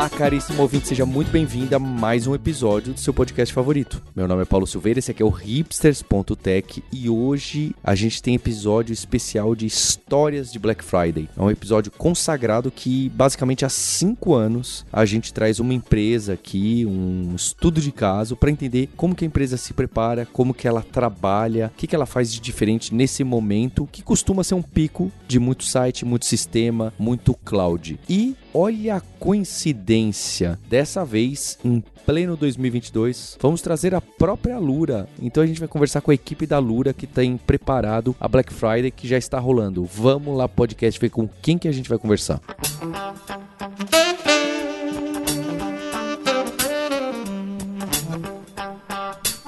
Olá, caríssimo ouvinte, seja muito bem-vindo a mais um episódio do seu podcast favorito. Meu nome é Paulo Silveira, esse aqui é o hipsters.tech e hoje a gente tem episódio especial de histórias de Black Friday. É um episódio consagrado que basicamente há cinco anos a gente traz uma empresa aqui, um estudo de caso para entender como que a empresa se prepara, como que ela trabalha, o que, que ela faz de diferente nesse momento que costuma ser um pico de muito site, muito sistema, muito cloud. E olha a coincidência. Dessa vez, em pleno 2022, vamos trazer a própria Lura. Então a gente vai conversar com a equipe da Lura que tem preparado a Black Friday que já está rolando. Vamos lá, podcast, ver com quem que a gente vai conversar.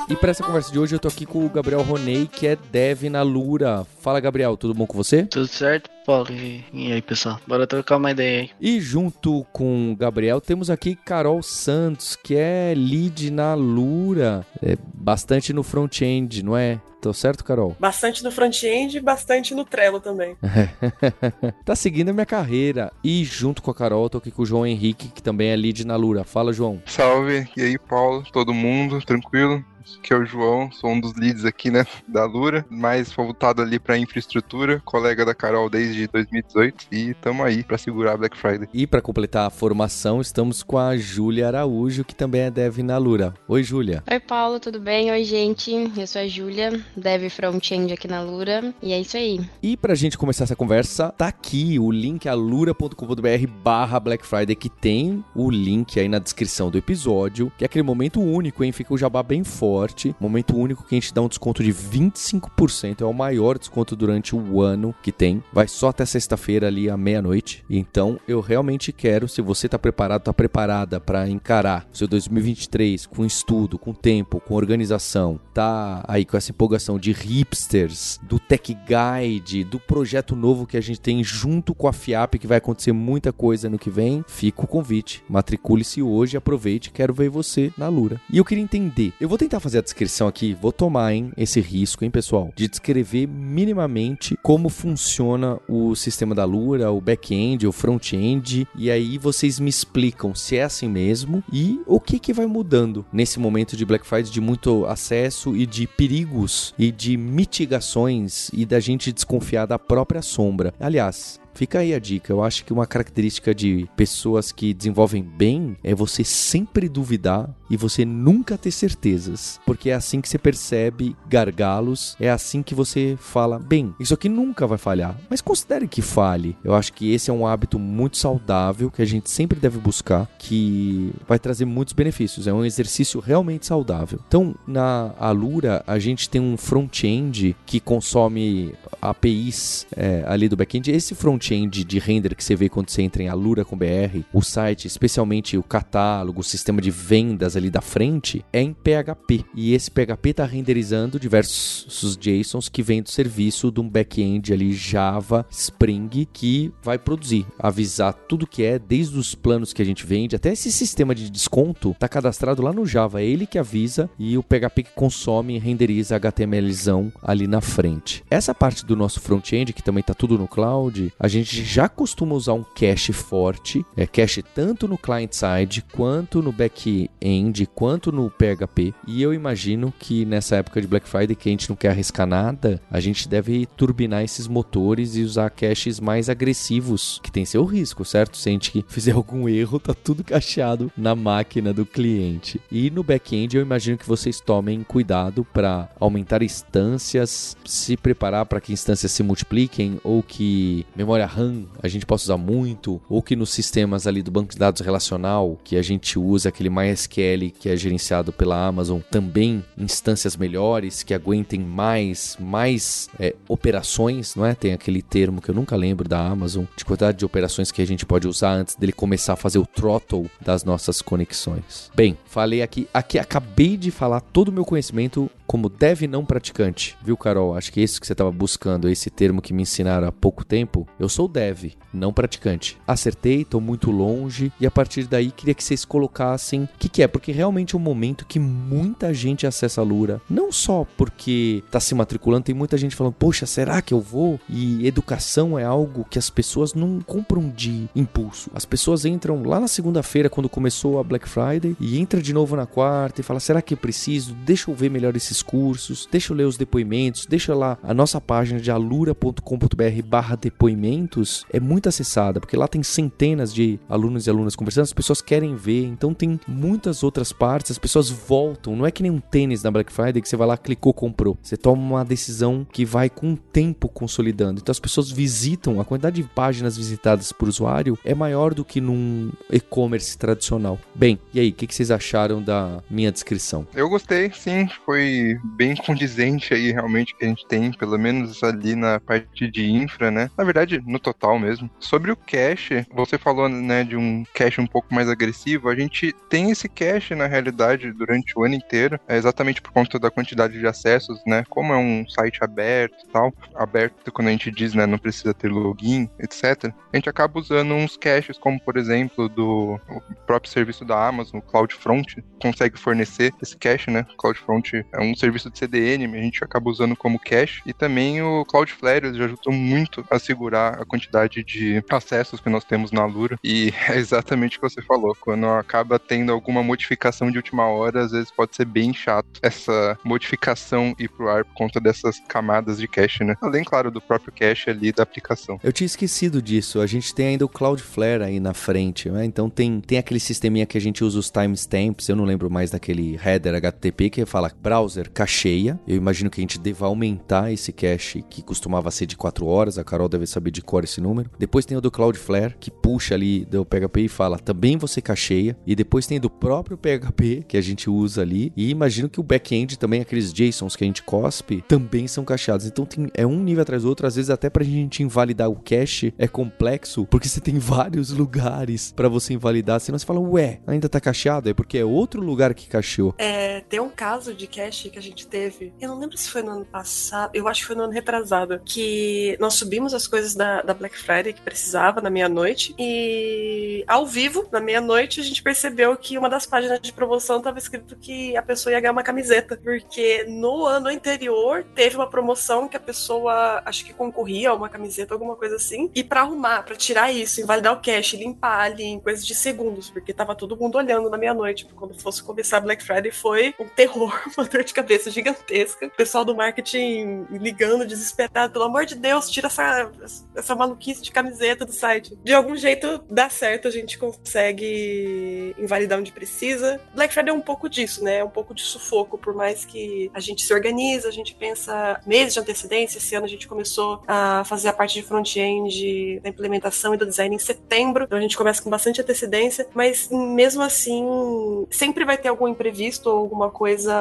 E para essa conversa de hoje eu tô aqui com o Gabriel Roney, que é dev na Lura. Fala, Gabriel, tudo bom com você? Tudo certo, Paulo? E aí, pessoal? Bora trocar uma ideia aí. E junto com o Gabriel temos aqui Carol Santos, que é lead na Lura, é bastante no front-end, não é? Tô certo, Carol? Bastante no front-end e bastante no Trello também. tá seguindo a minha carreira. E junto com a Carol, tô aqui com o João Henrique, que também é lead na Lura. Fala, João. Salve. E aí, Paulo? Todo mundo? Tranquilo? Que é o João, sou um dos leads aqui, né, da Lura, mais voltado ali para infraestrutura, colega da Carol desde 2018 e estamos aí para segurar a Black Friday. E para completar a formação, estamos com a Júlia Araújo, que também é dev na Lura. Oi, Júlia. Oi, Paulo, tudo bem? Oi, gente. Eu sou a Júlia, dev front-end aqui na Lura, e é isso aí. E pra gente começar essa conversa, tá aqui o link alura.com.br barra Black Friday, que tem o link aí na descrição do episódio, que é aquele momento único, hein? Fica o jabá bem forte Momento único que a gente dá um desconto de 25%. É o maior desconto durante o ano que tem. Vai só até sexta-feira ali à meia-noite. Então eu realmente quero, se você está preparado, está preparada para encarar o seu 2023 com estudo, com tempo, com organização, tá aí com essa empolgação de hipsters, do Tech Guide, do projeto novo que a gente tem junto com a FIAP, que vai acontecer muita coisa no que vem, fica o convite. Matricule-se hoje, aproveite, quero ver você na Lura. E eu queria entender, eu vou tentar fazer a descrição aqui, vou tomar, hein, esse risco, hein, pessoal, de descrever minimamente como funciona o sistema da Lura, o back-end, o front-end, e aí vocês me explicam se é assim mesmo e o que que vai mudando nesse momento de Black Friday de muito acesso e de perigos e de mitigações e da gente desconfiar da própria sombra. Aliás, Fica aí a dica. Eu acho que uma característica de pessoas que desenvolvem bem é você sempre duvidar e você nunca ter certezas. Porque é assim que você percebe gargalos, é assim que você fala: bem, isso aqui nunca vai falhar. Mas considere que fale. Eu acho que esse é um hábito muito saudável que a gente sempre deve buscar, que vai trazer muitos benefícios. É um exercício realmente saudável. Então, na Alura, a gente tem um front-end que consome APIs é, ali do back-end. Esse front-end de render que você vê quando você entra em Alura com BR, o site, especialmente o catálogo, o sistema de vendas ali da frente, é em PHP. E esse PHP está renderizando diversos JSONs que vêm do serviço de um back-end ali Java Spring que vai produzir, avisar tudo que é, desde os planos que a gente vende, até esse sistema de desconto está cadastrado lá no Java. É ele que avisa e o PHP que consome e renderiza HTMLzão ali na frente. Essa parte do nosso front-end, que também está tudo no cloud, a gente já costuma usar um cache forte, é cache tanto no client-side quanto no back-end, quanto no PHP. E eu imagino que nessa época de Black Friday, que a gente não quer arriscar nada, a gente deve turbinar esses motores e usar caches mais agressivos, que tem seu risco, certo? Se a gente fizer algum erro, tá tudo cacheado na máquina do cliente. E no back-end, eu imagino que vocês tomem cuidado para aumentar instâncias, se preparar para que instâncias se multipliquem ou que memória RAM a gente possa usar muito, ou que nos sistemas ali do banco de dados relacional que a gente usa, aquele MySQL que é gerenciado pela Amazon, também instâncias melhores que aguentem mais, mais é, operações, não é? Tem aquele termo que eu nunca lembro da Amazon, de quantidade de operações que a gente pode usar antes dele começar a fazer o throttle das nossas conexões. Bem, falei aqui, aqui acabei de falar todo o meu conhecimento como dev não praticante. Viu, Carol? Acho que é isso que você estava buscando, esse termo que me ensinaram há pouco tempo. Eu sou dev, não praticante. Acertei, tô muito longe e a partir daí queria que vocês colocassem o que, que é, porque realmente é um momento que muita gente acessa a Lura, não só porque tá se matriculando, tem muita gente falando, poxa, será que eu vou? E educação é algo que as pessoas não compram de impulso. As pessoas entram lá na segunda-feira, quando começou a Black Friday, e entra de novo na quarta e fala: será que eu preciso? Deixa eu ver melhor esses cursos, deixa eu ler os depoimentos, deixa lá a nossa página de alura.com.br/barra depoimentos é muito acessada, porque lá tem centenas de alunos e alunas conversando, as pessoas querem ver, então tem muitas outras partes, as pessoas voltam. Não é que nem um tênis na Black Friday que você vai lá, clicou, comprou. Você toma uma decisão que vai com o tempo consolidando. Então as pessoas visitam, a quantidade de páginas visitadas por usuário é maior do que num e-commerce tradicional. Bem, e aí, o que, que vocês acharam da minha descrição? Eu gostei, sim, foi bem condizente aí realmente que a gente tem, pelo menos ali na parte de infra, né? Na verdade, no total mesmo. Sobre o cache, você falou, né, de um cache um pouco mais agressivo, a gente tem esse cache na realidade durante o ano inteiro, é exatamente por conta da quantidade de acessos, né? Como é um site aberto tal, aberto quando a gente diz, né, não precisa ter login, etc. A gente acaba usando uns caches como, por exemplo, do próprio serviço da Amazon, o CloudFront, consegue fornecer esse cache, né? CloudFront é um serviço de CDN, a gente acaba usando como cache. E também o Cloudflare, eles ajudam muito a segurar a quantidade de acessos que nós temos na Lura. E é exatamente o que você falou. Quando acaba tendo alguma modificação de última hora, às vezes pode ser bem chato essa modificação ir pro ar por conta dessas camadas de cache, né? Além, claro, do próprio cache ali da aplicação. Eu tinha esquecido disso. A gente tem ainda o Cloudflare aí na frente, né? Então tem, tem aquele sisteminha que a gente usa os timestamps. Eu não lembro mais daquele header HTTP que fala browser cacheia. Eu imagino que a gente deva aumentar esse cache que costumava ser de 4 horas. A Carol deve saber de cor esse número. Depois tem o do Cloudflare que puxa ali do PHP e fala também você cacheia. E depois tem do próprio PHP que a gente usa ali. E imagino que o back-end também, aqueles JSONs que a gente cospe, também são cacheados. Então tem, é um nível atrás do outro. Às vezes até pra gente invalidar o cache é complexo, porque você tem vários lugares para você invalidar. Senão você fala, ué, ainda tá cacheado? É porque é outro lugar que cacheou. É, tem um caso de cache que a gente teve, eu não lembro se foi no ano passado, eu acho que foi no ano retrasado, que nós subimos as coisas da, da Black Friday que precisava na meia-noite e ao vivo, na meia-noite, a gente percebeu que uma das páginas de promoção tava escrito que a pessoa ia ganhar uma camiseta, porque no ano anterior teve uma promoção que a pessoa, acho que concorria a uma camiseta, alguma coisa assim, e para arrumar, para tirar isso, invalidar o cache, limpar ali em coisas de segundos, porque tava todo mundo olhando na meia-noite, quando fosse começar a Black Friday foi um terror, uma dor de cabeça gigantesca. O pessoal do marketing ligando, desesperado, pelo amor de Deus, tira essa, essa maluquice de camiseta do site. De algum jeito dá certo, a gente consegue invalidar onde precisa. Black Friday é um pouco disso, né? É um pouco de sufoco, por mais que a gente se organiza, a gente pensa meses de antecedência. Esse ano a gente começou a fazer a parte de front-end da implementação e do design em setembro, então a gente começa com bastante antecedência, mas mesmo assim, sempre vai ter algum imprevisto ou alguma coisa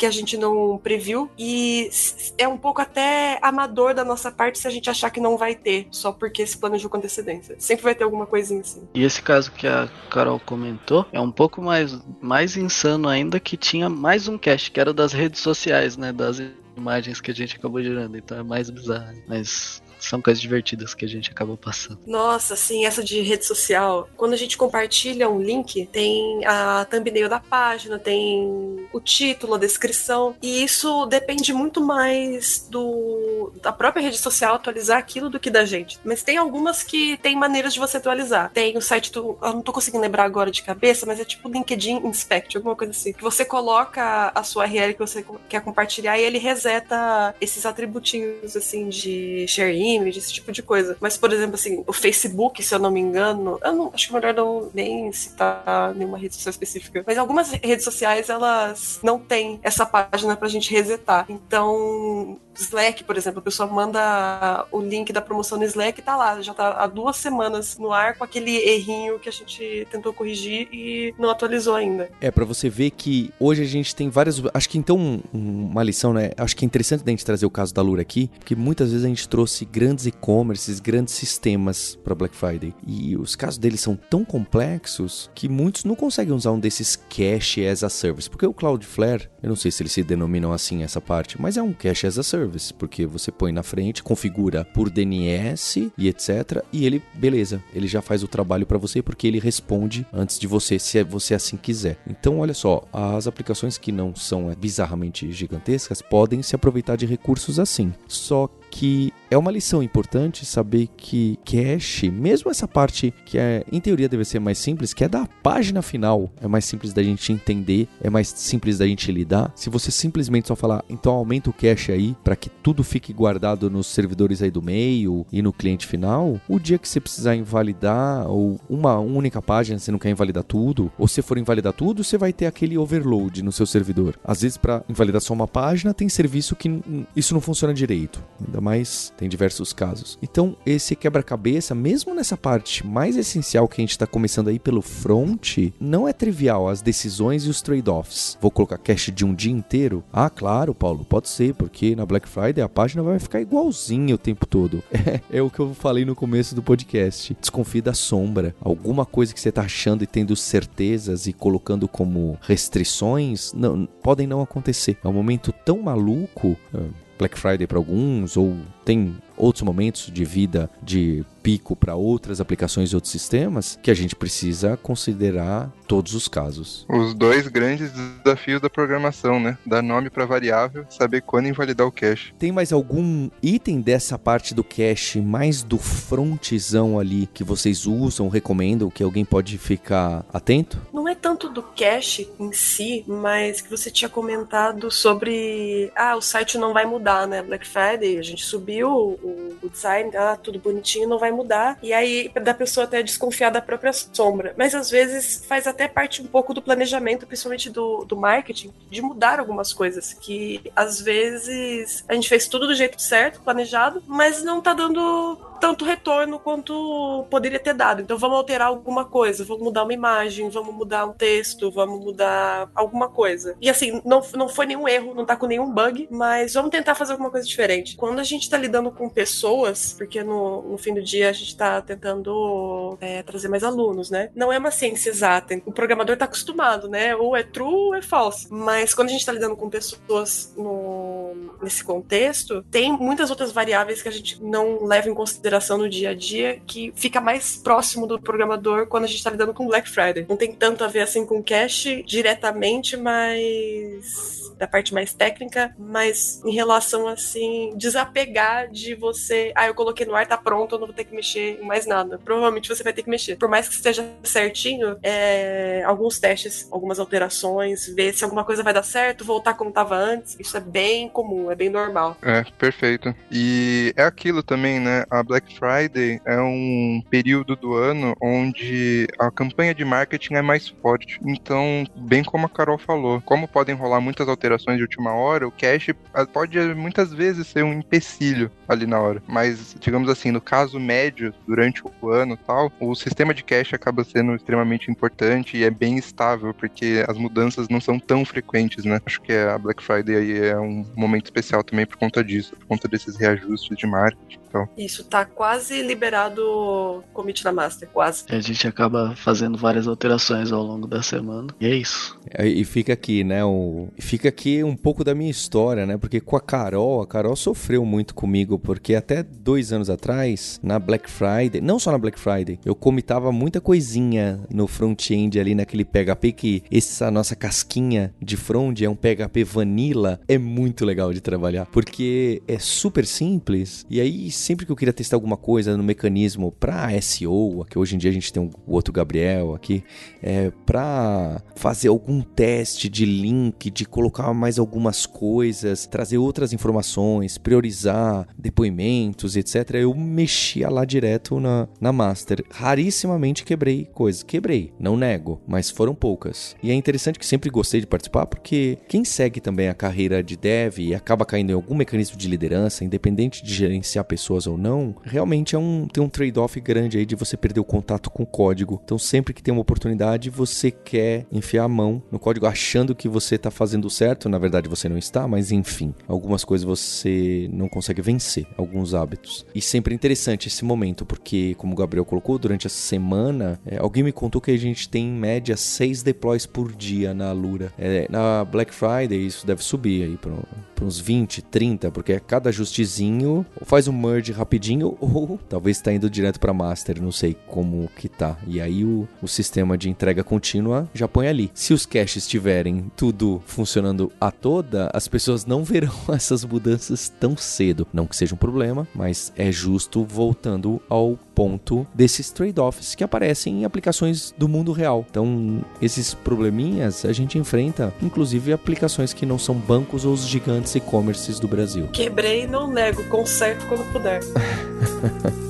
que a gente não previu e é um pouco até amador da nossa parte se a gente achar que não vai ter, só porque se planejou com antecedência. Sempre vai ter alguma coisinha assim. E esse caso que a Carol comentou é um pouco mais, mais insano ainda que tinha mais um cache, que era das redes sociais, né? Das imagens que a gente acabou gerando. Então é mais bizarro. Mas são coisas divertidas que a gente acabou passando. Nossa, sim, essa de rede social. Quando a gente compartilha um link, tem a thumbnail da página, tem o título, a descrição, e isso depende muito mais do da própria rede social atualizar aquilo do que da gente. Mas tem algumas que tem maneiras de você atualizar. Tem o site do, eu não tô conseguindo lembrar agora de cabeça, mas é tipo LinkedIn Inspect, alguma coisa assim. Que você coloca a sua URL que você quer compartilhar e ele reseta esses atributinhos assim de share esse tipo de coisa. Mas, por exemplo, assim, o Facebook, se eu não me engano, eu não acho que é melhor não nem citar nenhuma rede social específica. Mas algumas redes sociais, elas não têm essa página pra gente resetar. Então, Slack, por exemplo, a pessoa manda o link da promoção no Slack e tá lá, já tá há duas semanas no ar com aquele errinho que a gente tentou corrigir e não atualizou ainda. É, para você ver que hoje a gente tem várias. Acho que então uma lição, né? Acho que é interessante a gente trazer o caso da Lura aqui, porque muitas vezes a gente trouxe grandes e-commerces, grandes sistemas para Black Friday. E os casos deles são tão complexos que muitos não conseguem usar um desses cache as a service, porque o Cloudflare, eu não sei se eles se denominam assim essa parte, mas é um cache as a service, porque você põe na frente, configura por DNS e etc, e ele, beleza, ele já faz o trabalho para você porque ele responde antes de você, se você assim quiser. Então, olha só, as aplicações que não são bizarramente gigantescas podem se aproveitar de recursos assim. Só que é uma lição importante saber que cache, mesmo essa parte que é, em teoria deve ser mais simples, que é da página final, é mais simples da gente entender, é mais simples da gente lidar. Se você simplesmente só falar, então aumenta o cache aí para que tudo fique guardado nos servidores aí do meio e no cliente final, o dia que você precisar invalidar ou uma única página, você não quer invalidar tudo, ou se for invalidar tudo, você vai ter aquele overload no seu servidor. Às vezes para invalidar só uma página, tem serviço que isso não funciona direito. Mais tem diversos casos. Então, esse quebra-cabeça, mesmo nessa parte mais essencial que a gente está começando aí pelo front, não é trivial as decisões e os trade-offs. Vou colocar cache de um dia inteiro? Ah, claro, Paulo, pode ser, porque na Black Friday a página vai ficar igualzinha o tempo todo. É, é o que eu falei no começo do podcast. Desconfie da sombra. Alguma coisa que você está achando e tendo certezas e colocando como restrições, não, podem não acontecer. É um momento tão maluco. Ah, Black Friday para alguns, ou tem outros momentos de vida de pico para outras aplicações e outros sistemas que a gente precisa considerar todos os casos. Os dois grandes desafios da programação, né? Dar nome para variável, saber quando invalidar o cache. Tem mais algum item dessa parte do cache mais do frontzão ali que vocês usam, recomendam, que alguém pode ficar atento? Não é tanto do cache em si, mas que você tinha comentado sobre ah, o site não vai mudar, né? Black Friday, a gente subiu o, o design, ah, tudo bonitinho, não vai mudar. E aí da pessoa até desconfiar da própria sombra. Mas às vezes faz até parte um pouco do planejamento, principalmente do, do marketing, de mudar algumas coisas. Que às vezes a gente fez tudo do jeito certo, planejado, mas não tá dando tanto retorno quanto poderia ter dado. Então vamos alterar alguma coisa, vamos mudar uma imagem, vamos mudar um texto, vamos mudar alguma coisa. E assim, não, não foi nenhum erro, não tá com nenhum bug, mas vamos tentar fazer alguma coisa diferente. Quando a gente tá lidando com pessoas, porque no, no fim do dia a gente tá tentando é, trazer mais alunos, né? Não é uma ciência exata. O programador tá acostumado, né? Ou é true ou é false. Mas quando a gente tá lidando com pessoas no, nesse contexto, tem muitas outras variáveis que a gente não leva em consideração consideração no dia a dia que fica mais próximo do programador quando a gente está lidando com Black Friday. Não tem tanto a ver assim com cache diretamente, mas da parte mais técnica, mas em relação assim, desapegar de você, ah, eu coloquei no ar, tá pronto, eu não vou ter que mexer em mais nada. Provavelmente você vai ter que mexer. Por mais que esteja certinho, é, alguns testes, algumas alterações, ver se alguma coisa vai dar certo, voltar como tava antes. Isso é bem comum, é bem normal. É, perfeito. E é aquilo também, né? A Black Friday é um período do ano onde a campanha de marketing é mais forte. Então, bem como a Carol falou, como podem rolar muitas alterações de última hora, o cache ah, pode muitas vezes ser um empecilho ali na hora. Mas, digamos assim, no caso médio, durante o ano tal, o sistema de cache acaba sendo extremamente importante e é bem estável, porque as mudanças não são tão frequentes, né? Acho que a Black Friday aí é um momento especial também por conta disso, por conta desses reajustes de marketing. Então. Isso, tá quase liberado o commit da Master, quase. A gente acaba fazendo várias alterações ao longo da semana. E é isso. E fica aqui, né? O... Fica aqui um pouco da minha história, né? Porque com a Carol, a Carol sofreu muito comigo, porque até dois anos atrás, na Black Friday, não só na Black Friday, eu comitava muita coisinha no front-end ali naquele PHP que essa nossa casquinha de front é um PHP vanilla, é muito legal de trabalhar, porque é super simples. E aí, sempre que eu queria testar alguma coisa no mecanismo para SEO, que hoje em dia a gente tem o outro Gabriel aqui, é, para fazer algum teste de link, de colocar mais algumas coisas, trazer outras informações, priorizar depoimentos, etc. Eu mexia lá direto na, na master. Rarissimamente quebrei coisas. Quebrei, não nego, mas foram poucas. E é interessante que sempre gostei de participar porque quem segue também a carreira de dev e acaba caindo em algum mecanismo de liderança, independente de gerenciar pessoas ou não, realmente é um, tem um trade-off grande aí de você perder o contato com o código. Então sempre que tem uma oportunidade, você quer enfiar a mão no código achando que você está fazendo certo certo, na verdade você não está, mas enfim, algumas coisas você não consegue vencer. Estabelecer alguns hábitos. E sempre interessante esse momento, porque, como o Gabriel colocou, durante essa semana, é, alguém me contou que a gente tem em média seis deploys por dia na Lura. É, na Black Friday isso deve subir aí para uns 20, 30, porque cada ajustezinho faz um merge rapidinho ou talvez está indo direto para master, não sei como que tá. E aí o, o sistema de entrega contínua já põe ali. Se os caches estiverem tudo funcionando a toda, as pessoas não verão essas mudanças tão cedo. Não que seja um problema, mas é justo voltando ao ponto desses trade-offs que aparecem em aplicações do mundo real. Então, esses probleminhas a gente enfrenta, inclusive aplicações que não são bancos ou os gigantes e-commerces do Brasil. Quebrei não nego, conserto quando puder.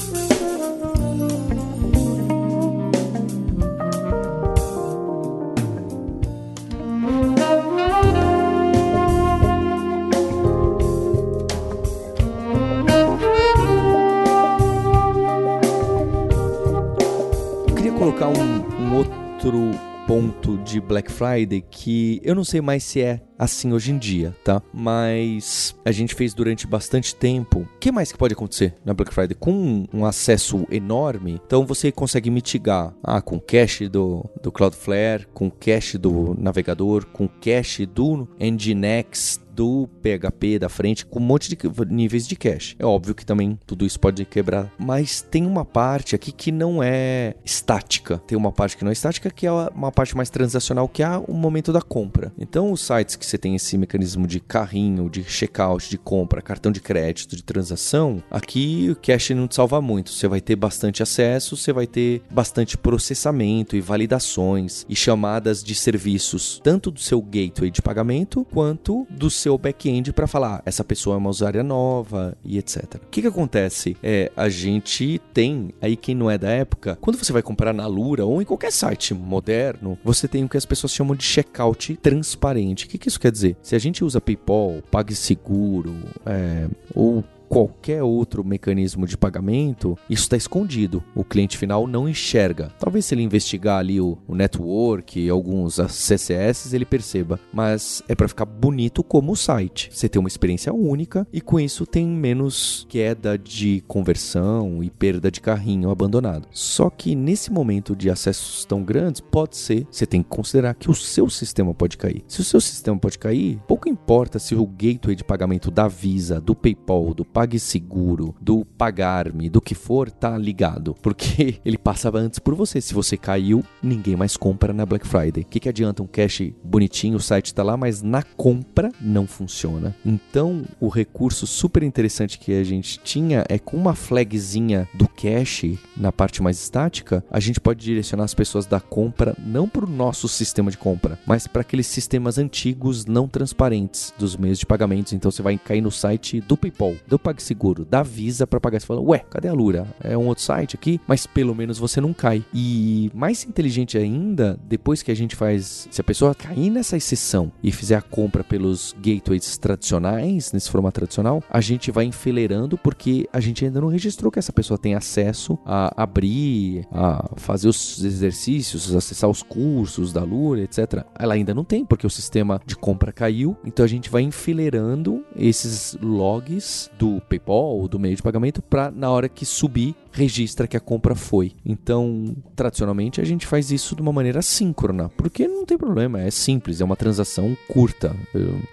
Black Friday que eu não sei mais se é assim hoje em dia, tá? Mas a gente fez durante bastante tempo. O que mais que pode acontecer na Black Friday? Com um acesso enorme, então você consegue mitigar ah, com cache do, do Cloudflare, com cache do navegador, com cache do Nginx, do PHP da frente com um monte de níveis de cache. É óbvio que também tudo isso pode quebrar, mas tem uma parte aqui que não é estática. Tem uma parte que não é estática, que é uma parte mais transacional, que é o momento da compra. Então, os sites que você tem esse mecanismo de carrinho, de checkout, de compra, cartão de crédito, de transação, aqui o cache não te salva muito. Você vai ter bastante acesso, você vai ter bastante processamento e validações e chamadas de serviços, tanto do seu gateway de pagamento quanto do seu seu back-end para falar essa pessoa é uma usuária nova e etc. O que, que acontece? É, a gente tem, aí quem não é da época, quando você vai comprar na Lura ou em qualquer site moderno, você tem o que as pessoas chamam de checkout transparente. O que, que isso quer dizer? Se a gente usa PayPal, PagSeguro é, ou qualquer outro mecanismo de pagamento, isso está escondido. O cliente final não enxerga. Talvez se ele investigar ali o, o network, alguns CCS, ele perceba. Mas é para ficar bonito como o site. Você tem uma experiência única e com isso tem menos queda de conversão e perda de carrinho abandonado. Só que nesse momento de acessos tão grandes, pode ser, você tem que considerar que o seu sistema pode cair. Se o seu sistema pode cair, pouco importa se o gateway de pagamento da Visa, do PayPal, do PagSeguro, do Pagarme, do que for, tá ligado. Porque ele passava antes por você. Se você caiu, ninguém mais compra na Black Friday. O que, que adianta um cache bonitinho, o site tá lá, mas na compra não funciona. Então, o recurso super interessante que a gente tinha é com uma flagzinha do cache na parte mais estática, a gente pode direcionar as pessoas da compra não para o nosso sistema de compra, mas para aqueles sistemas antigos não transparentes dos meios de pagamentos. Então, você vai cair no site do PayPal, do PagSeguro, da Visa para pagar. Você fala, ué, cadê a Lura? É um outro site aqui? Mas pelo menos você não cai. E mais inteligente ainda, depois que a gente faz, se a pessoa cair nessa exceção e fizer a compra pelos gateways tradicionais, nesse formato tradicional, a gente vai enfileirando porque a gente ainda não registrou que essa pessoa tem acesso a abrir, a fazer os exercícios, acessar os cursos da Lura, etc. Ela ainda não tem, porque o sistema de compra caiu, então a gente vai enfileirando esses logs do PayPal ou do meio de pagamento para na hora que subir registra que a compra foi. Então, tradicionalmente a gente faz isso de uma maneira síncrona, porque não tem problema, é simples, é uma transação curta.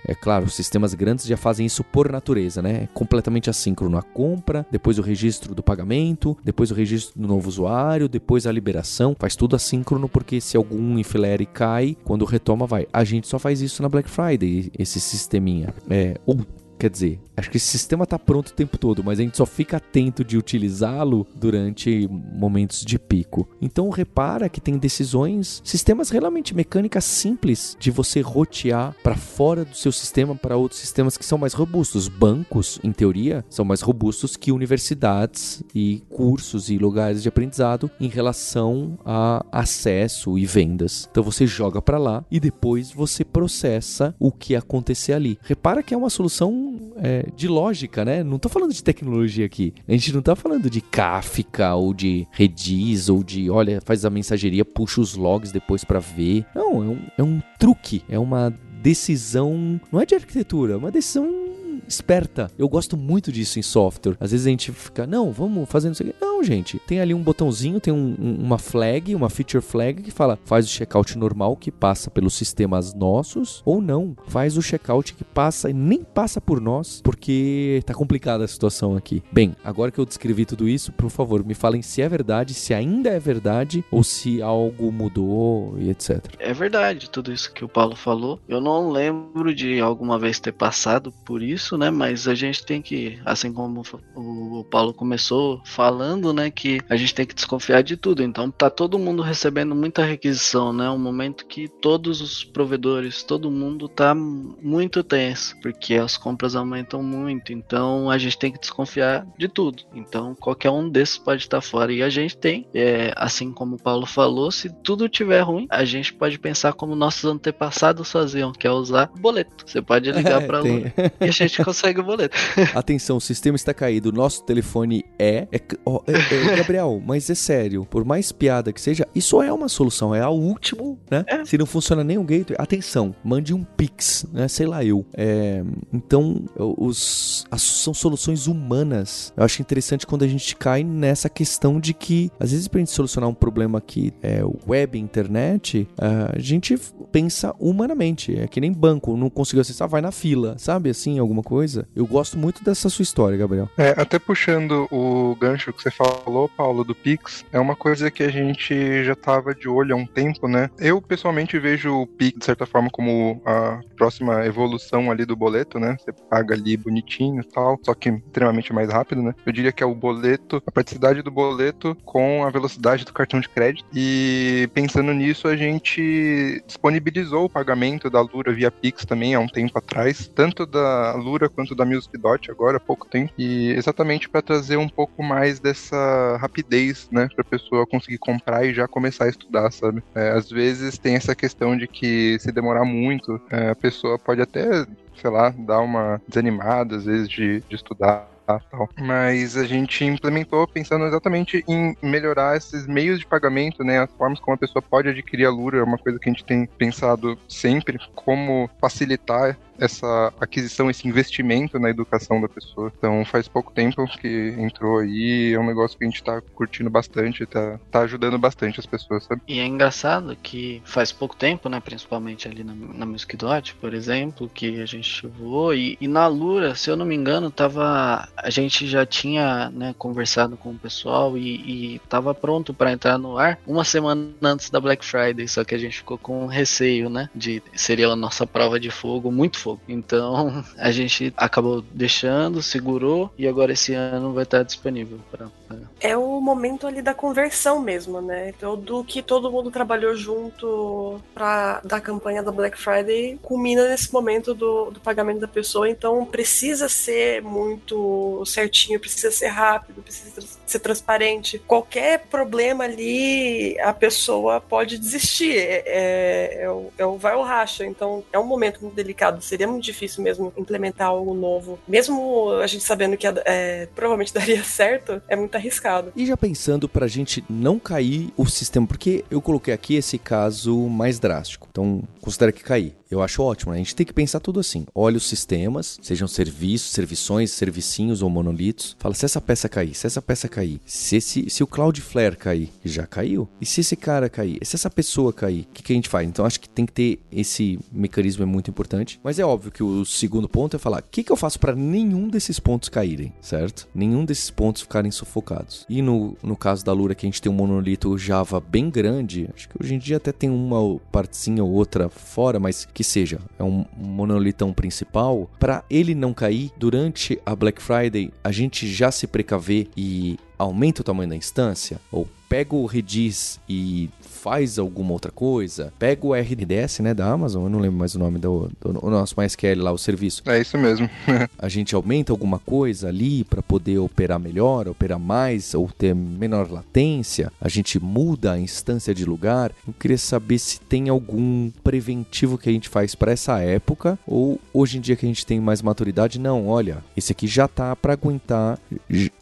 É claro, sistemas grandes já fazem isso por natureza, né? É completamente assíncrono a compra, depois o registro do pagamento, depois o registro do novo usuário, depois a liberação, faz tudo assíncrono porque se algum infilere cai, quando retoma vai. A gente só faz isso na Black Friday, esse sisteminha. É, ou Quer dizer, acho que esse sistema está pronto o tempo todo, mas a gente só fica atento de utilizá-lo durante momentos de pico. Então repara que tem decisões, sistemas realmente mecânicas simples de você rotear para fora do seu sistema para outros sistemas que são mais robustos. Bancos, em teoria, são mais robustos que universidades e cursos e lugares de aprendizado em relação a acesso e vendas. Então você joga para lá e depois você processa o que acontecer ali. Repara que é uma solução é, de lógica, né? Não tô falando de tecnologia aqui. A gente não tá falando de Kafka ou de Redis ou de, olha, faz a mensageria, puxa os logs depois para ver. Não, é um, é um truque, é uma decisão, não é de arquitetura, é uma decisão esperta. Eu gosto muito disso em software. Às vezes a gente fica, não, vamos fazer isso aqui. Não, gente. Tem ali um botãozinho, tem um, um, uma flag, uma feature flag que fala, faz o checkout normal que passa pelos sistemas nossos ou não. Faz o checkout que passa e nem passa por nós, porque tá complicada a situação aqui. Bem, agora que eu descrevi tudo isso, por favor, me falem se é verdade, se ainda é verdade ou se algo mudou e etc. É verdade, tudo isso que o Paulo falou. Eu não lembro de alguma vez ter passado por isso, né? Mas a gente tem que, assim como o Paulo começou falando, né, que a gente tem que desconfiar de tudo. Então tá todo mundo recebendo muita requisição, né? Um momento que todos os provedores, todo mundo tá muito tenso, porque as compras aumentam muito. Então a gente tem que desconfiar de tudo. Então qualquer um desses pode estar fora e a gente tem, é, assim como o Paulo falou, se tudo tiver ruim, a gente pode pensar como nossos antepassados faziam, que é usar boleto. Você pode ligar para Lua e a gente consegue o boleto. Atenção, o sistema está caído, nosso telefone é, é, oh, é, é Gabriel, mas é sério, por mais piada que seja, isso é uma solução, é a último, né? É. Se não funciona nem o gateway, atenção, mande um Pix, né? Sei lá eu. É, então, os, as, são soluções humanas. Eu acho interessante quando a gente cai nessa questão de que, às vezes, pra gente solucionar um problema que é web, internet, a gente pensa humanamente. É que nem banco, não conseguiu acessar, vai na fila, sabe? Assim, alguma coisa. Eu gosto muito dessa sua história, Gabriel. É, até puxando o gancho que você falou, Paulo, do Pix, é uma coisa que a gente já tava de olho há um tempo, né? Eu, pessoalmente, vejo o Pix, de certa forma, como a próxima evolução ali do boleto, né? Você paga ali bonitinho e tal, só que extremamente mais rápido, né? Eu diria que é o boleto, a praticidade do boleto com a velocidade do cartão de crédito. E pensando nisso, a gente disponibilizou o pagamento da Lura via Pix também há um tempo atrás, tanto da Lura quanto da MusicDot agora há pouco tempo, e exatamente para trazer um pouco mais dessa rapidez, né, para a pessoa conseguir comprar e já começar a estudar, sabe? É, às vezes tem essa questão de que se demorar muito, é, a pessoa pode até, sei lá, dar uma desanimada às vezes de, de estudar tal. Mas a gente implementou pensando exatamente em melhorar esses meios de pagamento, né? As formas como a pessoa pode adquirir a Lura é uma coisa que a gente tem pensado sempre, como facilitar essa aquisição, esse investimento na educação da pessoa. Então faz pouco tempo que entrou aí, é um negócio que a gente tá curtindo bastante, tá, tá ajudando bastante as pessoas, sabe? E é engraçado que faz pouco tempo, né, principalmente ali na, na por exemplo, que a gente voou, e, e na Lura, se eu não me engano, tava a gente já tinha né, conversado com o pessoal e, e tava pronto para entrar no ar uma semana antes da Black Friday, só que a gente ficou com receio, né, de seria a nossa prova de fogo muito fogo. Então a gente acabou deixando, segurou e agora esse ano vai estar disponível para é o momento ali da conversão mesmo, né? Do que todo mundo trabalhou junto para da campanha da Black Friday culmina nesse momento do, do pagamento da pessoa. Então, precisa ser muito certinho, precisa ser rápido, precisa ser transparente. Qualquer problema ali, a pessoa pode desistir. É, é, é, o, é o vai ou racha. Então, é um momento muito delicado. Seria muito difícil mesmo implementar algo novo. Mesmo a gente sabendo que é, provavelmente daria certo, é muito arriscado. E já pensando pra gente não cair o sistema, porque eu coloquei aqui esse caso mais drástico. Então, considera que cair. Eu acho ótimo, né? A gente tem que pensar tudo assim. Olha os sistemas, sejam serviços, servições, servicinhos ou monolitos. Fala, se essa peça cair, se essa peça cair, se, esse, se o Cloudflare cair, já caiu? E se esse cara cair? Se essa pessoa cair? O que, que a gente faz? Então acho que tem que ter esse mecanismo, é muito importante. Mas é óbvio que o segundo ponto é falar, o que, que eu faço para nenhum desses pontos caírem, certo? Nenhum desses pontos ficarem sufocados. E no, no caso da Lura, que a gente tem um monolito Java bem grande, acho que hoje em dia até tem uma partezinha ou outra fora, mas que seja, é um monolitão principal, para ele não cair durante a Black Friday, a gente já se precaver e aumenta o tamanho da instância ou pega o Redis e faz alguma outra coisa, pega o RDS, né, da Amazon, eu não lembro mais o nome do, do, nosso MySQL lá, o serviço. É isso mesmo. a gente aumenta alguma coisa ali para poder operar melhor, operar mais ou ter menor latência, a gente muda a instância de lugar. Eu queria saber se tem algum preventivo que a gente faz para essa época ou hoje em dia que a gente tem mais maturidade, não, olha, esse aqui já tá para aguentar,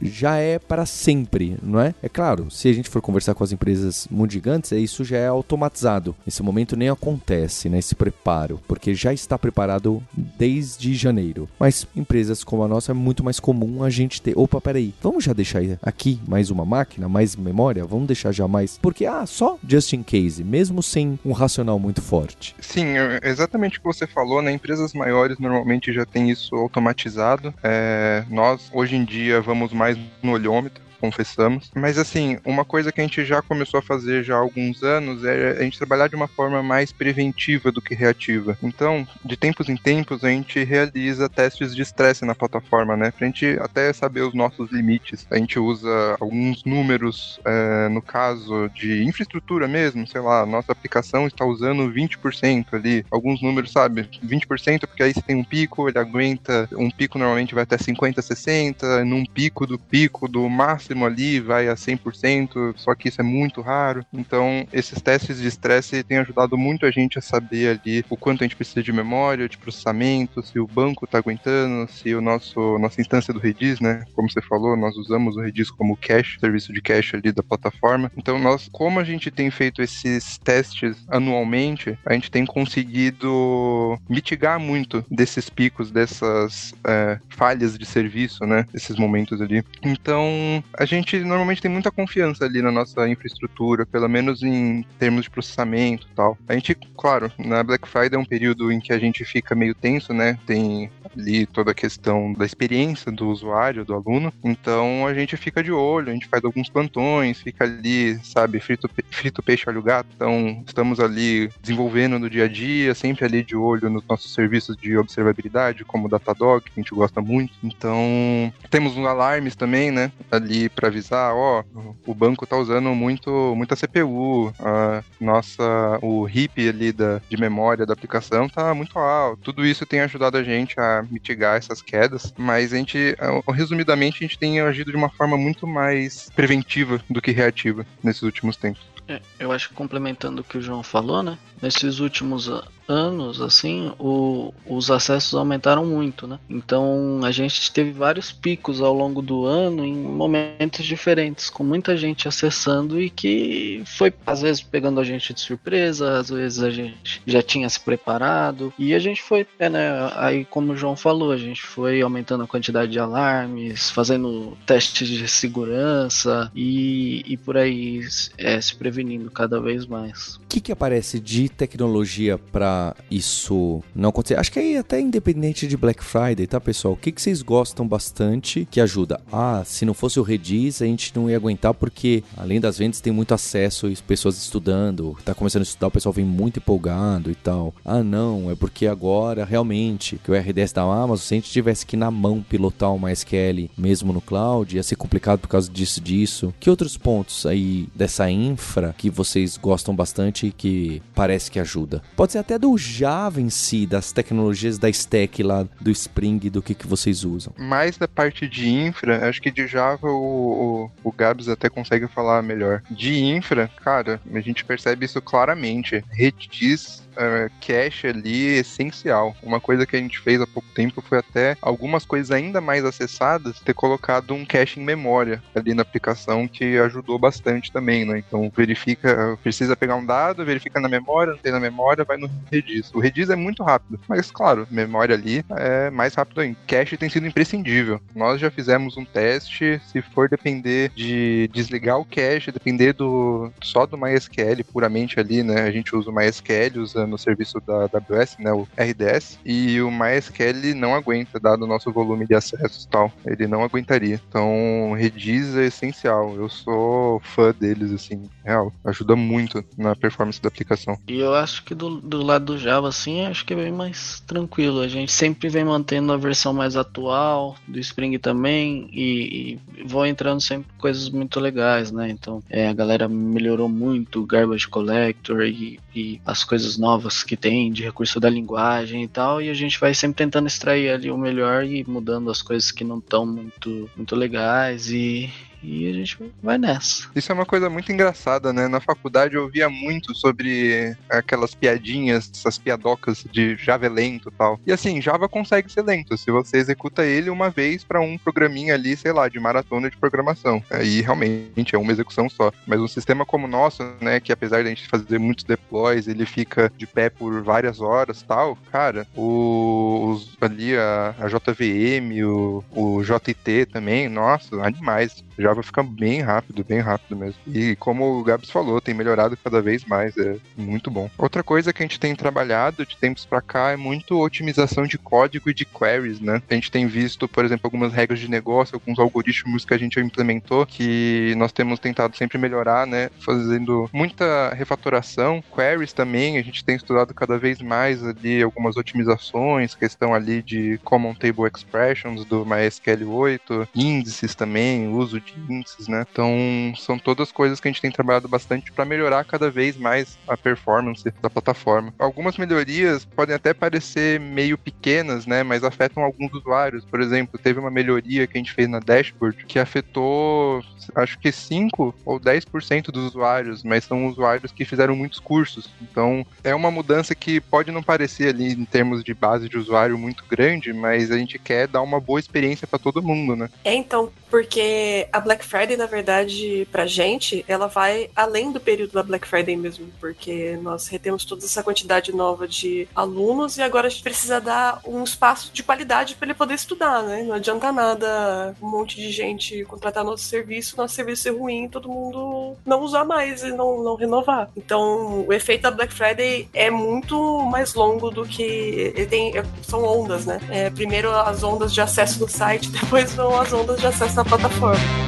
já é para sempre, não é? É claro, se a gente for conversar com as empresas muito gigantes, é isso isso já é automatizado. Esse momento nem acontece, né? Esse preparo, porque já está preparado desde janeiro. Mas empresas como a nossa é muito mais comum a gente ter. Opa, peraí, vamos já deixar aqui mais uma máquina, mais memória? Vamos deixar já mais. Porque, ah, só just in case, mesmo sem um racional muito forte. Sim, exatamente o que você falou, né? Empresas maiores normalmente já tem isso automatizado. É, nós, hoje em dia, vamos mais no olhômetro confessamos. Mas assim, uma coisa que a gente já começou a fazer já há alguns anos é a gente trabalhar de uma forma mais preventiva do que reativa. Então, de tempos em tempos, a gente realiza testes de estresse na plataforma, né? Pra gente até saber os nossos limites. A gente usa alguns números, é, no caso de infraestrutura mesmo, sei lá, nossa aplicação está usando 20% ali. Alguns números, sabe? 20% porque aí você tem um pico, ele aguenta, um pico normalmente vai até 50, 60, num pico do pico do máximo máximo ali vai a 100%, só que isso é muito raro. Então, esses testes de estresse têm ajudado muito a gente a saber ali o quanto a gente precisa de memória, de processamento, se o banco está aguentando, se o nosso nossa instância do Redis, né, como você falou, nós usamos o Redis como cache, serviço de cache ali da plataforma. Então, nós, como a gente tem feito esses testes anualmente, a gente tem conseguido mitigar muito desses picos, dessas é, falhas de serviço, né, esses momentos ali. Então, a gente normalmente tem muita confiança ali na nossa infraestrutura, pelo menos em termos de processamento e tal. A gente, claro, na Black Friday é um período em que a gente fica meio tenso, né? Tem ali toda a questão da experiência do usuário, do aluno. Então a gente fica de olho, a gente faz alguns plantões, fica ali, sabe, frito, frito peixe, olho gato. Então estamos ali desenvolvendo no dia a dia, sempre ali de olho nos nossos serviços de observabilidade, como o Datadog, que a gente gosta muito. Então temos alarmes também, né, ali para avisar, ó, o banco tá usando muito muita CPU, a nossa o RIP ali da, de memória da aplicação tá muito alto. Tudo isso tem ajudado a gente a mitigar essas quedas, mas a gente, resumidamente, a gente tem agido de uma forma muito mais preventiva do que reativa nesses últimos tempos. É, eu acho que complementando o que o João falou, né? Nesses últimos anos, assim, o, os acessos aumentaram muito, né? Então a gente teve vários picos ao longo do ano em momentos diferentes, com muita gente acessando e que foi às vezes pegando a gente de surpresa, às vezes a gente já tinha se preparado e a gente foi, é, né? Aí como o João falou, a gente foi aumentando a quantidade de alarmes, fazendo testes de segurança e, e por aí é, se prevenindo cada vez mais. O que, que aparece de tecnologia para isso não acontecer? Acho que aí até independente de Black Friday, tá, pessoal? O que, que vocês gostam bastante que ajuda? Ah, se não fosse o Redis, a gente não ia aguentar porque, além das vendas, tem muito acesso e pessoas estudando. Tá começando a estudar, o pessoal vem muito empolgado e tal. Ah, não, é porque agora, realmente, que o RDS da Amazon, se a gente tivesse que na mão pilotar uma SQL mesmo no cloud, ia ser complicado por causa disso, disso. Que outros pontos aí dessa infra que vocês gostam bastante e que parece que ajuda? Pode ser até do Java em si, das tecnologias da stack lá, do Spring, do que, que vocês usam? Mais da parte de infra, acho que de Java o, o, o Gabs até consegue falar melhor. De infra, cara, a gente percebe isso claramente. Redis uh, cache ali essencial. Uma coisa que a gente fez há pouco tempo foi até algumas coisas ainda mais acessadas ter colocado um cache em memória ali na aplicação que ajudou bastante também, né? Então verifica, precisa pegar um dado, verifica na memória, não tem na memória, vai no Redis. O Redis é muito rápido, mas claro, memória ali é mais rápido ainda. Cache tem sido imprescindível. Nós já fizemos um teste, se for depender de desligar o cache, depender do só do MySQL puramente ali, né? A gente usa o MySQL, usa no serviço da AWS, né, o RDS, e o MySQL não aguenta, dado o nosso volume de acessos e tal. Ele não aguentaria. Então, Redis é essencial. Eu sou fã deles, assim, real. Ajuda muito na performance da aplicação. E eu acho que do, do lado do Java, assim, acho que é bem mais tranquilo. A gente sempre vem mantendo a versão mais atual, do Spring também, e, e vão entrando sempre coisas muito legais, né? Então, é, a galera melhorou muito o Garbage Collector e, e as coisas novas que tem de recurso da linguagem e tal, e a gente vai sempre tentando extrair ali o melhor e mudando as coisas que não estão muito, muito legais e, E a gente vai nessa. Isso é uma coisa muito engraçada, né? Na faculdade eu ouvia muito sobre aquelas piadinhas, essas piadocas de Java é lento e tal. E assim, Java consegue ser lento se você executa ele uma vez para um programinha ali, sei lá, de maratona de programação. Aí realmente é uma execução só. Mas um sistema como o nosso, né, que apesar de a gente fazer muitos deploys, ele fica de pé por várias horas tal, cara, os, ali a, a JVM, o, o JT também, nossa, animais. Java fica bem rápido, bem rápido mesmo. E como o Gabs falou, tem melhorado cada vez mais, é muito bom. Outra coisa que a gente tem trabalhado de tempos para cá é muito otimização de código e de queries, né? A gente tem visto, por exemplo, algumas regras de negócio, alguns algoritmos que a gente implementou que nós temos tentado sempre melhorar, né? Fazendo muita refatoração, queries também, a gente tem estudado cada vez mais ali algumas otimizações, questão ali de Common Table Expressions do MySQL 8, índices também, uso de índices, né? Então, são todas coisas que a gente tem trabalhado bastante para melhorar cada vez mais a performance da plataforma. Algumas melhorias podem até parecer meio pequenas, né? Mas afetam alguns usuários. Por exemplo, teve uma melhoria que a gente fez na dashboard que afetou, acho que 5 ou 10% dos usuários, mas são usuários que fizeram muitos cursos. Então, é uma mudança que pode não parecer ali em termos de base de usuário muito grande, mas a gente quer dar uma boa experiência para todo mundo, né? É, então, porque a Black Friday, na verdade, pra gente, ela vai além do período da Black Friday mesmo, porque nós retemos toda essa quantidade nova de alunos e agora a gente precisa dar um espaço de qualidade para ele poder estudar, né? Não adianta nada um monte de gente contratar nosso serviço, nosso serviço ser ruim, todo mundo não usar mais e não, não renovar. Então, o efeito da Black Friday é muito mais longo do que ele tem, são ondas, né? É, primeiro as ondas de acesso no site, depois vão as ondas de acesso plataforma.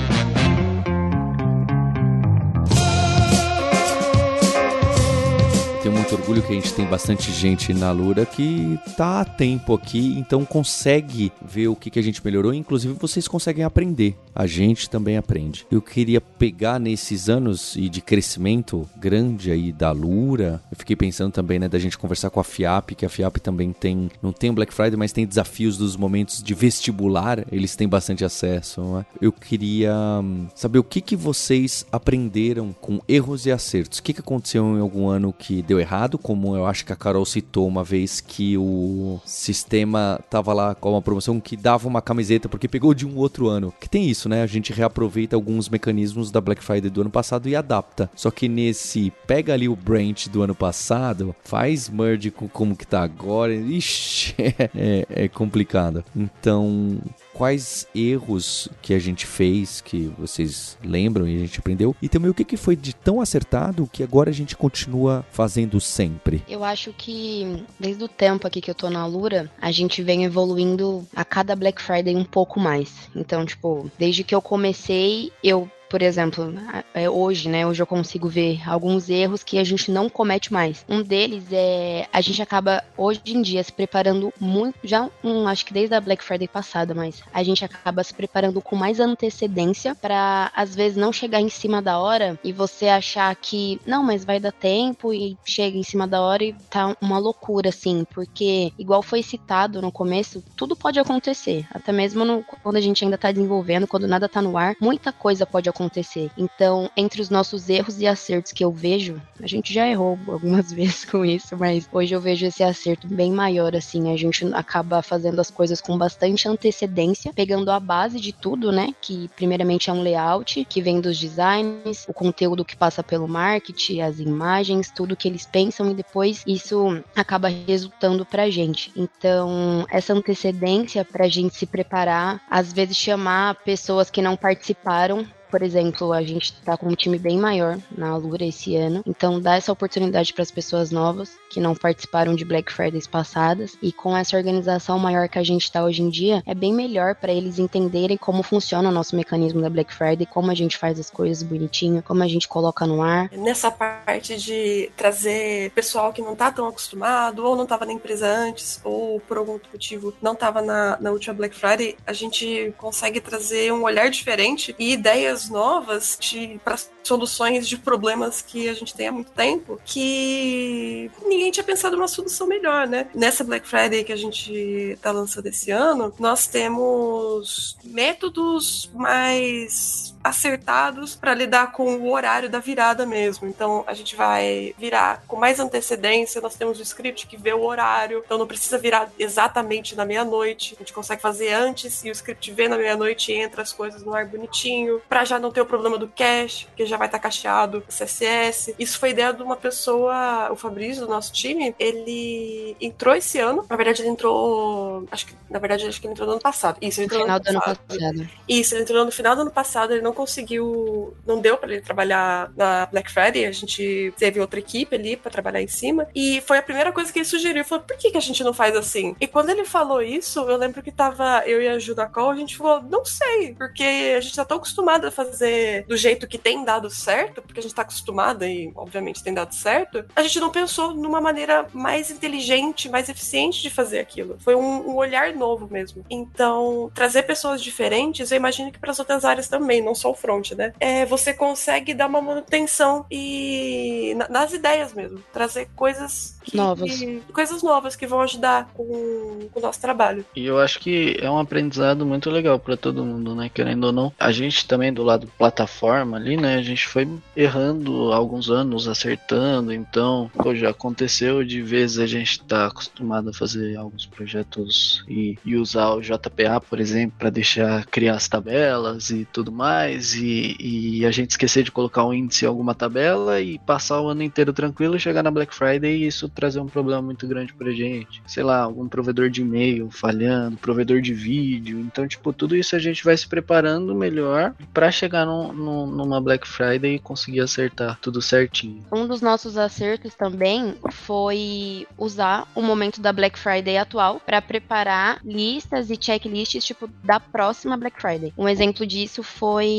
tenho muito orgulho que a gente tem bastante gente na Lura que tá a tempo aqui, então consegue ver o que, que a gente melhorou. Inclusive, vocês conseguem aprender. A gente também aprende. Eu queria pegar nesses anos e de crescimento grande aí da Lura. Eu fiquei pensando também, né, da gente conversar com a FIAP, que a FIAP também tem, não tem Black Friday, mas tem desafios dos momentos de vestibular. Eles têm bastante acesso. Né? Eu queria hum, saber o que, que vocês aprenderam com erros e acertos. O que, que aconteceu em algum ano que deu errado, como eu acho que a Carol citou uma vez que o sistema tava lá com uma promoção que dava uma camiseta porque pegou de um outro ano. Que tem isso, né? A gente reaproveita alguns mecanismos da Black Friday do ano passado e adapta. Só que nesse pega ali o branch do ano passado, faz merge com como que tá agora, ixi, é, é complicado. Então, quais erros que a gente fez que vocês lembram e a gente aprendeu e também o que, que foi de tão acertado que agora a gente continua fazendo sempre. Eu acho que desde o tempo aqui que eu tô na Lura, a gente vem evoluindo a cada Black Friday um pouco mais. Então, tipo, desde que eu comecei, eu por exemplo, é, hoje, né? Hoje eu consigo ver alguns erros que a gente não comete mais. Um deles é a gente acaba hoje em dia se preparando muito, já um, acho que desde a Black Friday passada, mas a gente acaba se preparando com mais antecedência para às vezes não chegar em cima da hora e você achar que não, mas vai dar tempo e chega em cima da hora e tá uma loucura assim, porque igual foi citado no começo, tudo pode acontecer, até mesmo no, quando a gente ainda tá desenvolvendo, quando nada tá no ar, muita coisa pode acontecer acontecer. Então, entre os nossos erros e acertos que eu vejo, a gente já errou algumas vezes com isso, mas hoje eu vejo esse acerto bem maior, assim. A gente acaba fazendo as coisas com bastante antecedência, pegando a base de tudo, né? Que primeiramente é um layout, que vem dos designs, o conteúdo que passa pelo marketing, as imagens, tudo que eles pensam e depois isso acaba resultando pra gente. Então, essa antecedência pra gente se preparar, às vezes chamar pessoas que não participaram por exemplo, a gente tá com um time bem maior na Alura esse ano, então dá essa oportunidade para as pessoas novas que não participaram de Black Fridays passadas e com essa organização maior que a gente está hoje em dia, é bem melhor para eles entenderem como funciona o nosso mecanismo da Black Friday, como a gente faz as coisas bonitinho, como a gente coloca no ar. Nessa parte de trazer pessoal que não tá tão acostumado ou não estava na empresa antes ou por algum motivo não estava na, na última Black Friday, a gente consegue trazer um olhar diferente e ideias novas para soluções de problemas que a gente tem há muito tempo que ninguém tinha pensado numa solução melhor, né? Nessa Black Friday que a gente está lançando esse ano, nós temos métodos mais acertados para lidar com o horário da virada mesmo. Então a gente vai virar com mais antecedência, nós temos o script que vê o horário, então não precisa virar exatamente na meia-noite. A gente consegue fazer antes e o script vê na meia-noite e entra as coisas no ar bonitinho, para já não ter o problema do cache, porque já vai estar tá cacheado CSS. Isso foi ideia de uma pessoa, o Fabrício do nosso time, ele entrou esse ano. Na verdade, ele entrou. Acho que, na verdade, acho que ele entrou no ano passado. Isso, ele entrou no final no do ano passado. Isso, ele entrou no final do ano passado, ele não conseguiu. Não deu para ele trabalhar na Black Friday. A gente teve outra equipe ali para trabalhar em cima. E foi a primeira coisa que ele sugeriu. Falou, por que, que a gente não faz assim? E quando ele falou isso, eu lembro que tava eu e a Ju da Call, a gente falou, não sei, porque a gente tá tão acostumado a fazer do jeito que tem dado certo, porque a gente tá acostumada e, obviamente, tem dado certo. A gente não pensou numa maneira mais inteligente, mais eficiente de fazer aquilo. Foi um, um olhar novo mesmo. Então, trazer pessoas diferentes, eu imagino que para as outras áreas também, não só o front, né? É, você consegue dar uma manutenção e nas ideias mesmo, trazer coisas que, novas, coisas novas que vão ajudar com, com, o nosso trabalho. E eu acho que é um aprendizado muito legal para todo mundo, né? Querendo ou não, a gente também do lado plataforma ali, né? A gente foi errando alguns anos, acertando, então pô, já aconteceu de vezes a gente tá acostumado a fazer alguns projetos e, e usar o JPA, por exemplo, para deixar criar as tabelas e tudo mais, e, e, a gente esquecer de colocar um índice em alguma tabela e passar o ano inteiro tranquilo, chegar na Black Friday e isso trazer um problema muito grande pra gente. Sei lá, algum provedor de e-mail falhando, provedor de vídeo. Então, tipo, tudo isso a gente vai se preparando melhor para chegar numa Black Friday e conseguir acertar tudo certinho. Um dos nossos acertos também foi usar o momento da Black Friday atual para preparar listas e checklists tipo da próxima Black Friday. Um exemplo disso foi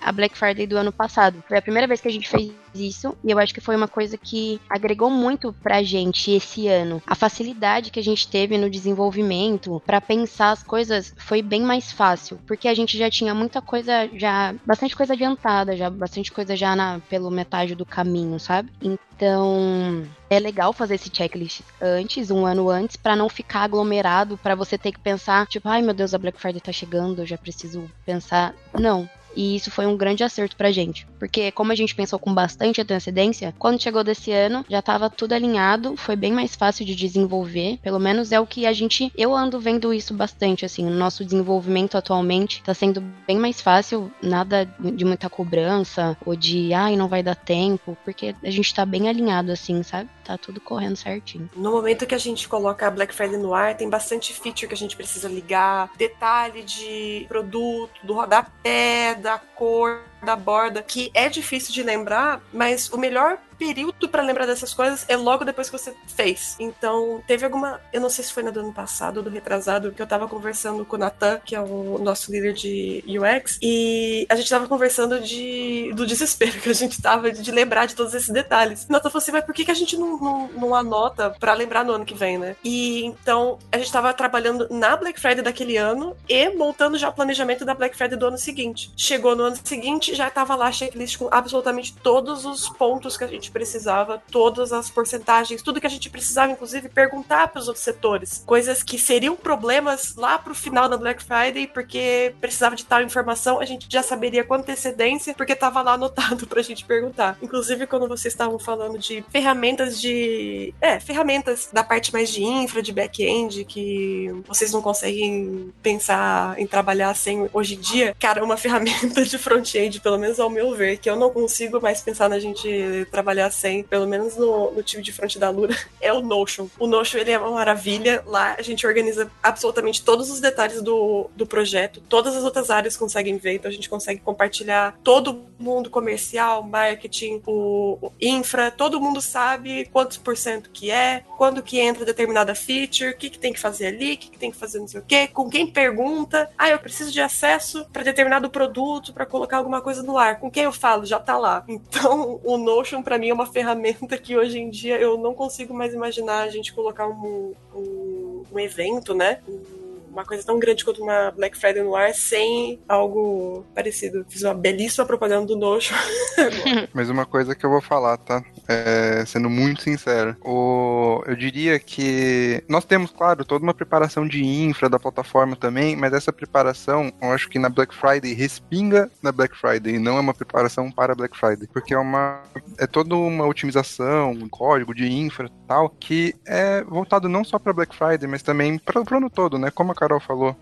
a Black Friday do ano passado. Foi a primeira vez que a gente fez isso e eu acho que foi uma coisa que agregou muito pra gente esse ano. A facilidade que a gente teve no desenvolvimento para pensar as coisas foi bem mais fácil, porque a gente já tinha muita coisa já, bastante coisa adiantada, já bastante coisa já na pelo metade do caminho, sabe? Então, é legal fazer esse checklist antes, um ano antes, para não ficar aglomerado, para você ter que pensar, tipo, ai meu Deus, a Black Friday tá chegando, eu já preciso pensar. Não, e isso foi um grande acerto pra gente. Porque como a gente pensou com bastante antecedência, quando chegou desse ano, já tava tudo alinhado, foi bem mais fácil de desenvolver. Pelo menos é o que a gente. Eu ando vendo isso bastante, assim. O nosso desenvolvimento atualmente tá sendo bem mais fácil, nada de muita cobrança, ou de ai, não vai dar tempo, porque a gente tá bem alinhado, assim, sabe? Tá tudo correndo certinho. No momento que a gente coloca a Black Friday no ar, tem bastante feature que a gente precisa ligar, detalhe de produto, do rodapé, da cor, da borda, que é difícil de lembrar, mas o melhor período para lembrar dessas coisas é logo depois que você fez. Então, teve alguma. Eu não sei se foi no ano passado do retrasado, que eu tava conversando com o Natan, que é o nosso líder de UX, e a gente tava conversando de, do desespero que a gente tava de lembrar de todos esses detalhes. O Natan falou assim: mas por que, que a gente não, não, não anota para lembrar no ano que vem, né? E então, a gente tava trabalhando na Black Friday daquele ano e montando já o planejamento da Black Friday do ano seguinte. Chegou no ano seguinte, já tava lá a checklist com absolutamente todos os pontos que a gente gente precisava, todas as porcentagens, tudo que a gente precisava, inclusive, perguntar para os outros setores. Coisas que seriam problemas lá para o final da Black Friday, porque precisava de tal informação, a gente já saberia com antecedência, porque estava lá anotado para a gente perguntar. Inclusive, quando vocês estavam falando de ferramentas de. É, ferramentas da parte mais de infra, de back-end, que vocês não conseguem pensar em trabalhar sem hoje em dia, cara, uma ferramenta de front-end, pelo menos ao meu ver, que eu não consigo mais pensar na gente trabalhar trabalhar sem, pelo menos no, no time de frente da Lura, é o Notion. O Notion, ele é uma maravilha. Lá a gente organiza absolutamente todos os detalhes do, do projeto. Todas as outras áreas conseguem ver, então a gente consegue compartilhar todo mundo comercial, marketing, o, o infra, todo mundo sabe quantos por cento que é, quando que entra determinada feature, o que, que tem que fazer ali, o que, que tem que fazer não sei o quê, com quem pergunta, ah, eu preciso de acesso para determinado produto, para colocar alguma coisa no ar. Com quem eu falo? Já tá lá. Então, o Notion, para mim, é uma ferramenta que hoje em dia eu não consigo mais imaginar a gente colocar um, um, um evento, né? Um, uma coisa tão grande quanto uma Black Friday no ar sem algo parecido. Fiz uma belíssima propaganda do Notion. Mas uma coisa que eu vou falar, tá? É, sendo muito sincero, o, eu diria que nós temos, claro, toda uma preparação de infra da plataforma também, mas essa preparação, eu acho que na Black Friday respinga na Black Friday, não é uma preparação para Black Friday, porque é uma é toda uma otimização, um código de infra tal que é voltado não só para Black Friday, mas também para o ano todo, né? Como a Carol falou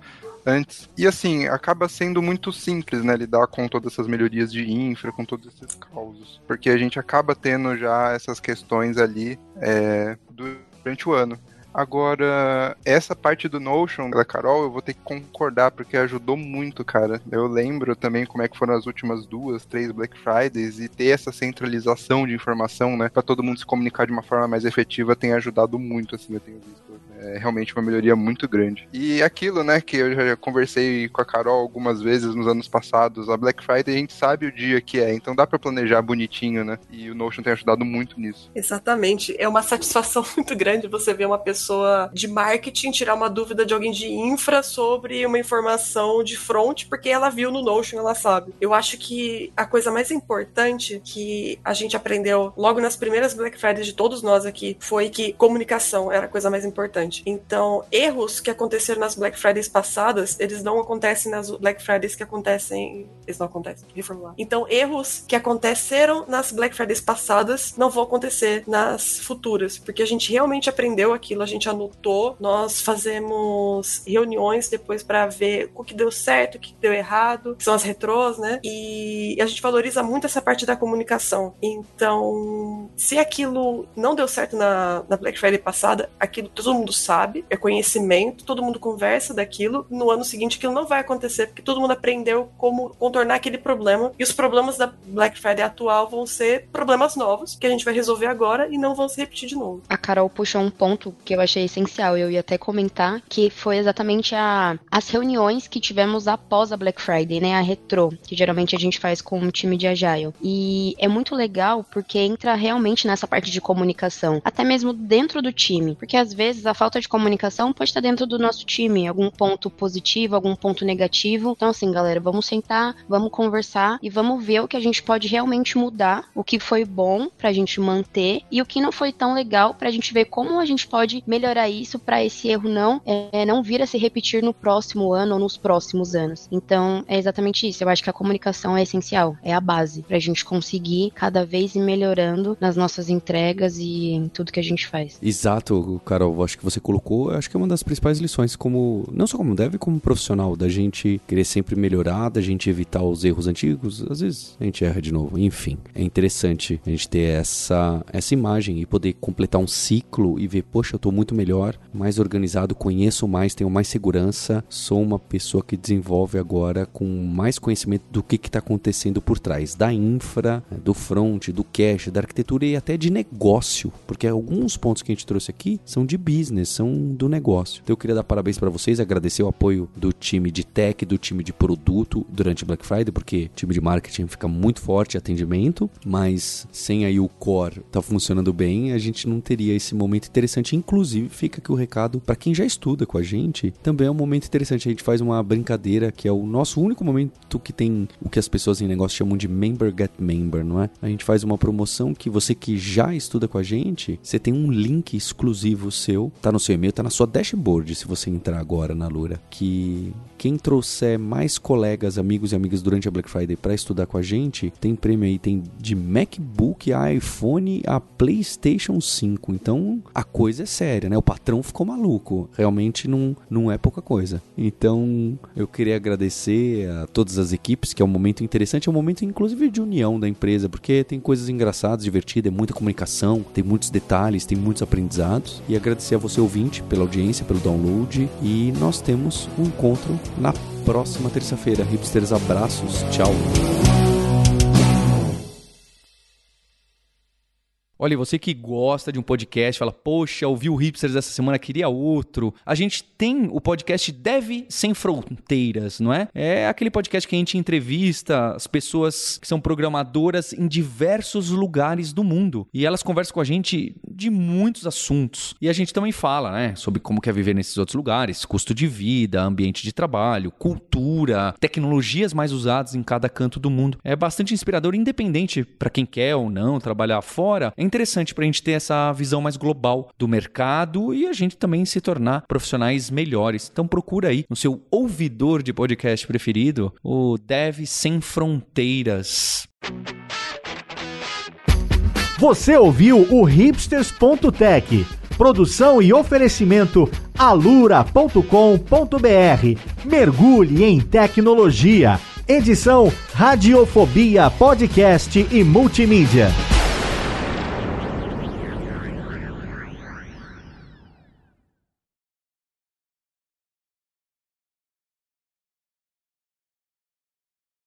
antes. E assim, acaba sendo muito simples, né, lidar com todas essas melhorias de infra, com todos esses causos. Porque a gente acaba tendo já essas questões ali é, durante o ano. Agora, essa parte do Notion da Carol, eu vou ter que concordar, porque ajudou muito, cara. Eu lembro também como é que foram as últimas duas, três Black Fridays e ter essa centralização de informação, né, para todo mundo se comunicar de uma forma mais efetiva tem ajudado muito, assim, eu tenho visto. É realmente uma melhoria muito grande. E aquilo, né, que eu já conversei com a Carol algumas vezes nos anos passados, a Black Friday a gente sabe o dia que é, então dá para planejar bonitinho, né? E o Notion tem ajudado muito nisso. Exatamente. É uma satisfação muito grande você ver uma pessoa de marketing tirar uma dúvida de alguém de infra sobre uma informação de front, porque ela viu no Notion, ela sabe. Eu acho que a coisa mais importante que a gente aprendeu logo nas primeiras Black Fridays de todos nós aqui foi que comunicação era a coisa mais importante. Então, erros que aconteceram nas Black Fridays passadas, eles não acontecem nas Black Fridays que acontecem. Eles não acontecem, reformular. Então, erros que aconteceram nas Black Fridays passadas não vão acontecer nas futuras, porque a gente realmente aprendeu aquilo, a gente anotou, nós fazemos reuniões depois para ver o que deu certo, o que deu errado, que são as retrôs, né? E a gente valoriza muito essa parte da comunicação. Então, se aquilo não deu certo na, na Black Friday passada, aquilo todo mundo sabe, é conhecimento, todo mundo conversa daquilo. No ano seguinte aquilo não vai acontecer, porque todo mundo aprendeu como contornar aquele problema. E os problemas da Black Friday atual vão ser problemas novos, que a gente vai resolver agora e não vão se repetir de novo. A Carol puxou um ponto que eu achei essencial, eu ia até comentar, que foi exatamente a, as reuniões que tivemos após a Black Friday, né? A retro, que geralmente a gente faz com um time de Agile. E é muito legal porque entra realmente nessa parte de comunicação, até mesmo dentro do time, porque às vezes a de comunicação pode estar dentro do nosso time, algum ponto positivo, algum ponto negativo. Então, assim, galera, vamos sentar, vamos conversar e vamos ver o que a gente pode realmente mudar, o que foi bom pra gente manter e o que não foi tão legal pra gente ver como a gente pode melhorar isso para esse erro não é, não vir a se repetir no próximo ano ou nos próximos anos. Então, é exatamente isso. Eu acho que a comunicação é essencial, é a base pra gente conseguir cada vez ir melhorando nas nossas entregas e em tudo que a gente faz. Exato, Carol. Acho que você você colocou, acho que é uma das principais lições, como não só como deve, como profissional, da gente querer sempre melhorar, da gente evitar os erros antigos. Às vezes a gente erra de novo. Enfim, é interessante a gente ter essa, essa imagem e poder completar um ciclo e ver, poxa, eu tô muito melhor, mais organizado, conheço mais, tenho mais segurança, sou uma pessoa que desenvolve agora com mais conhecimento do que está acontecendo por trás, da infra, do front, do cache, da arquitetura e até de negócio, porque alguns pontos que a gente trouxe aqui são de business do negócio. Então eu queria dar parabéns para vocês, agradecer o apoio do time de tech, do time de produto durante Black Friday, porque o time de marketing fica muito forte, atendimento, mas sem aí o core tá funcionando bem, a gente não teria esse momento interessante. Inclusive, fica aqui o recado para quem já estuda com a gente, também é um momento interessante. A gente faz uma brincadeira que é o nosso único momento que tem o que as pessoas em negócio chamam de member get member, não é? A gente faz uma promoção que você que já estuda com a gente, você tem um link exclusivo seu, tá no seu e-mail, tá na sua dashboard se você entrar agora na Lura, que quem trouxer mais colegas, amigos e amigas durante a Black Friday para estudar com a gente, tem prêmio aí, tem de MacBook a iPhone a PlayStation 5. Então a coisa é séria, né? O patrão ficou maluco. Realmente não, não é pouca coisa. Então eu queria agradecer a todas as equipes, que é um momento interessante, é um momento inclusive de união da empresa, porque tem coisas engraçadas, divertidas, é muita comunicação, tem muitos detalhes, tem muitos aprendizados. E agradecer a você ouvinte pela audiência, pelo download. E nós temos um encontro na próxima terça-feira. Hipsters, abraços, tchau. Olha, você que gosta de um podcast, fala, poxa, ouvi o Hipsters essa semana, queria outro. A gente tem o podcast Deve Sem Fronteiras, não é? É aquele podcast que a gente entrevista as pessoas que são programadoras em diversos lugares do mundo. E elas conversam com a gente de muitos assuntos. E a gente também fala, né, sobre como quer viver nesses outros lugares, custo de vida, ambiente de trabalho, cultura, tecnologias mais usadas em cada canto do mundo. É bastante inspirador, independente para quem quer ou não trabalhar fora. É interessante para a gente ter essa visão mais global do mercado e a gente também se tornar profissionais melhores. Então procura aí no seu ouvidor de podcast preferido o Dev Sem Fronteiras. Você ouviu o hipsters.tech. Produção e oferecimento alura.com.br. Mergulhe em tecnologia. Edição Radiofobia Podcast e Multimídia.